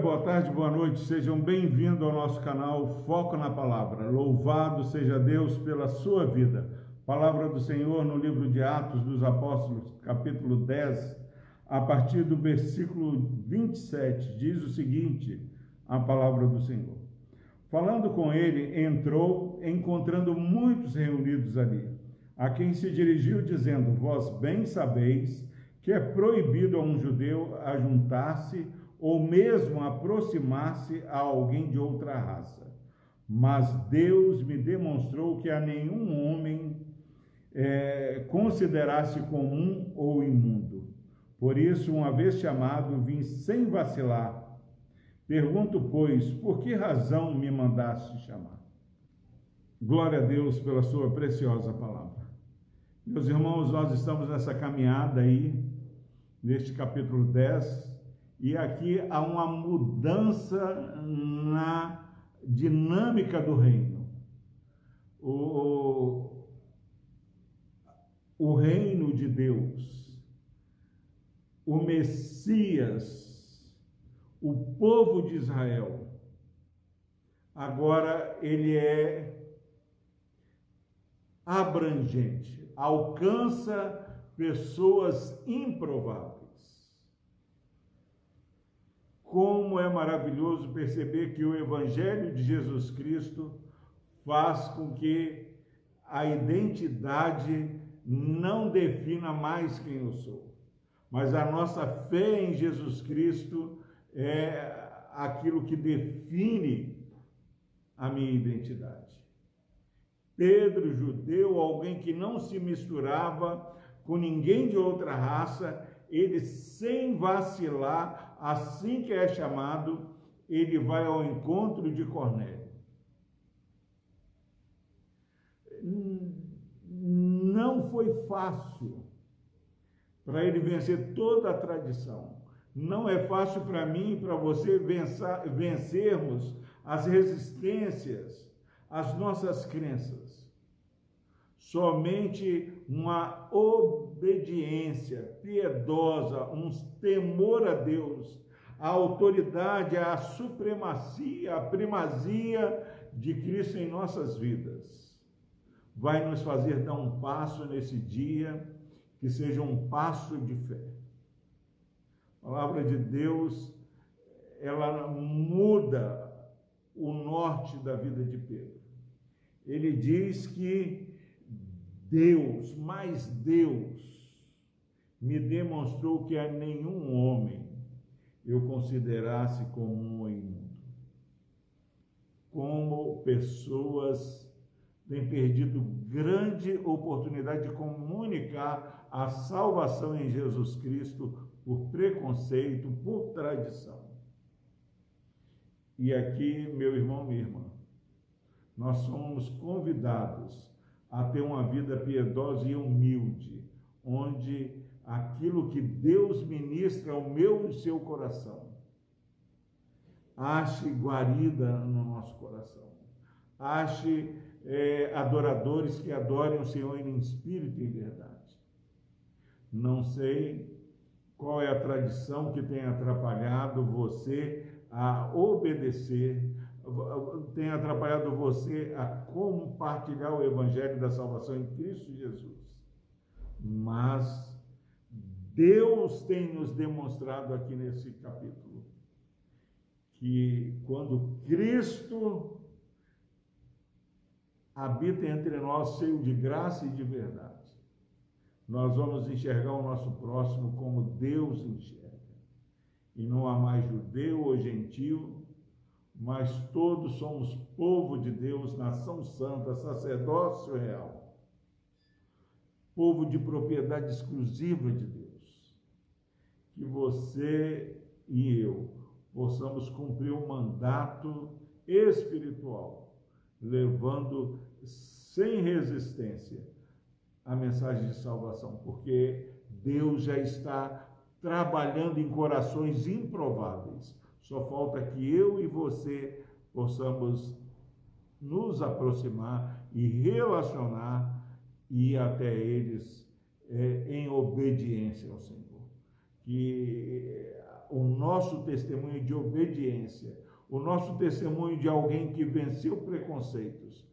boa tarde, boa noite. Sejam bem-vindos ao nosso canal Foco na Palavra. Louvado seja Deus pela sua vida. Palavra do Senhor no livro de Atos dos Apóstolos, capítulo 10, a partir do versículo 27, diz o seguinte: a palavra do Senhor. Falando com ele, entrou, encontrando muitos reunidos ali, a quem se dirigiu, dizendo: Vós bem sabeis que é proibido a um judeu ajuntar-se ou mesmo aproximar-se a alguém de outra raça. Mas Deus me demonstrou que a nenhum homem é, considerasse comum ou imundo. Por isso, uma vez chamado, vim sem vacilar. Pergunto, pois, por que razão me mandaste chamar? Glória a Deus pela sua preciosa palavra. Meus irmãos, nós estamos nessa caminhada aí, neste capítulo 10, e aqui há uma mudança na dinâmica do reino. O, o reino de Deus, o Messias, o povo de Israel, agora ele é abrangente, alcança pessoas improváveis. Como é maravilhoso perceber que o Evangelho de Jesus Cristo faz com que a identidade não defina mais quem eu sou, mas a nossa fé em Jesus Cristo é aquilo que define a minha identidade. Pedro, judeu, alguém que não se misturava com ninguém de outra raça, ele sem vacilar, assim que é chamado, ele vai ao encontro de Cornélio. Não foi fácil para ele vencer toda a tradição. Não é fácil para mim e para você vencer, vencermos as resistências às nossas crenças. Somente uma obediência piedosa, um temor a Deus, a autoridade, a supremacia, a primazia de Cristo em nossas vidas, vai nos fazer dar um passo nesse dia que seja um passo de fé. A palavra de Deus, ela muda o norte da vida de Pedro. Ele diz que Deus, mais Deus, me demonstrou que a nenhum homem eu considerasse comum ou imundo. Como pessoas têm perdido grande oportunidade de comunicar a salvação em Jesus Cristo por preconceito, por tradição. E aqui, meu irmão, minha irmã, nós somos convidados a ter uma vida piedosa e humilde, onde aquilo que Deus ministra ao meu e seu coração ache guarida no nosso coração, ache é, adoradores que adorem o Senhor em espírito e em verdade. Não sei qual é a tradição que tem atrapalhado você a obedecer tem atrapalhado você a compartilhar o evangelho da salvação em Cristo Jesus. Mas Deus tem nos demonstrado aqui nesse capítulo que quando Cristo habita entre nós, cheio de graça e de verdade, nós vamos enxergar o nosso próximo como Deus enxerga. E não há mais judeu ou gentil, mas todos somos povo de Deus, nação santa, sacerdócio real, povo de propriedade exclusiva de Deus. Que você e eu possamos cumprir o um mandato espiritual, levando sem resistência a mensagem de salvação, porque Deus já está trabalhando em corações improváveis só falta que eu e você possamos nos aproximar e relacionar e ir até eles é, em obediência ao Senhor. Que o nosso testemunho de obediência, o nosso testemunho de alguém que venceu preconceitos,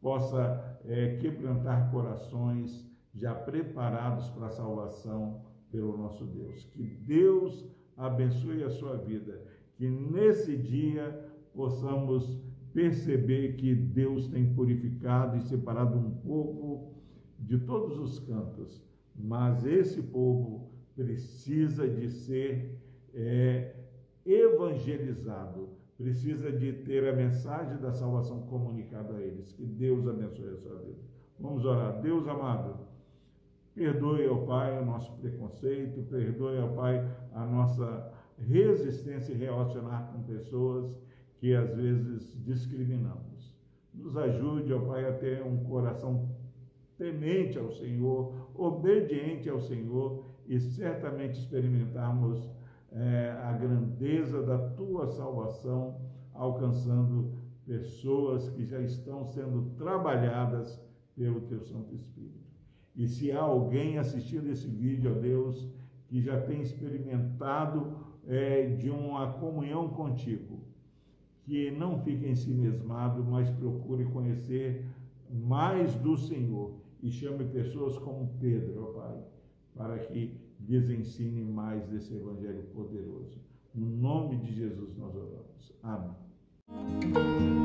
possa é, quebrantar corações já preparados para a salvação pelo nosso Deus. Que Deus abençoe a sua vida, que nesse dia possamos perceber que Deus tem purificado e separado um povo de todos os cantos, mas esse povo precisa de ser é, evangelizado, precisa de ter a mensagem da salvação comunicada a eles. Que Deus abençoe a sua vida. Vamos orar. Deus amado, perdoe ao Pai o nosso preconceito, perdoe ao Pai a nossa resistência em relacionar com pessoas que às vezes discriminamos. Nos ajude, ó Pai, a ter um coração temente ao Senhor, obediente ao Senhor e certamente experimentarmos é, a grandeza da tua salvação, alcançando pessoas que já estão sendo trabalhadas pelo teu Santo Espírito. E se há alguém assistindo esse vídeo, ó Deus, que já tem experimentado é, de uma comunhão contigo, que não fique em si mesmado, mas procure conhecer mais do Senhor e chame pessoas como Pedro, ó Pai, para que lhes ensine mais desse Evangelho poderoso. No nome de Jesus nós oramos. Amém.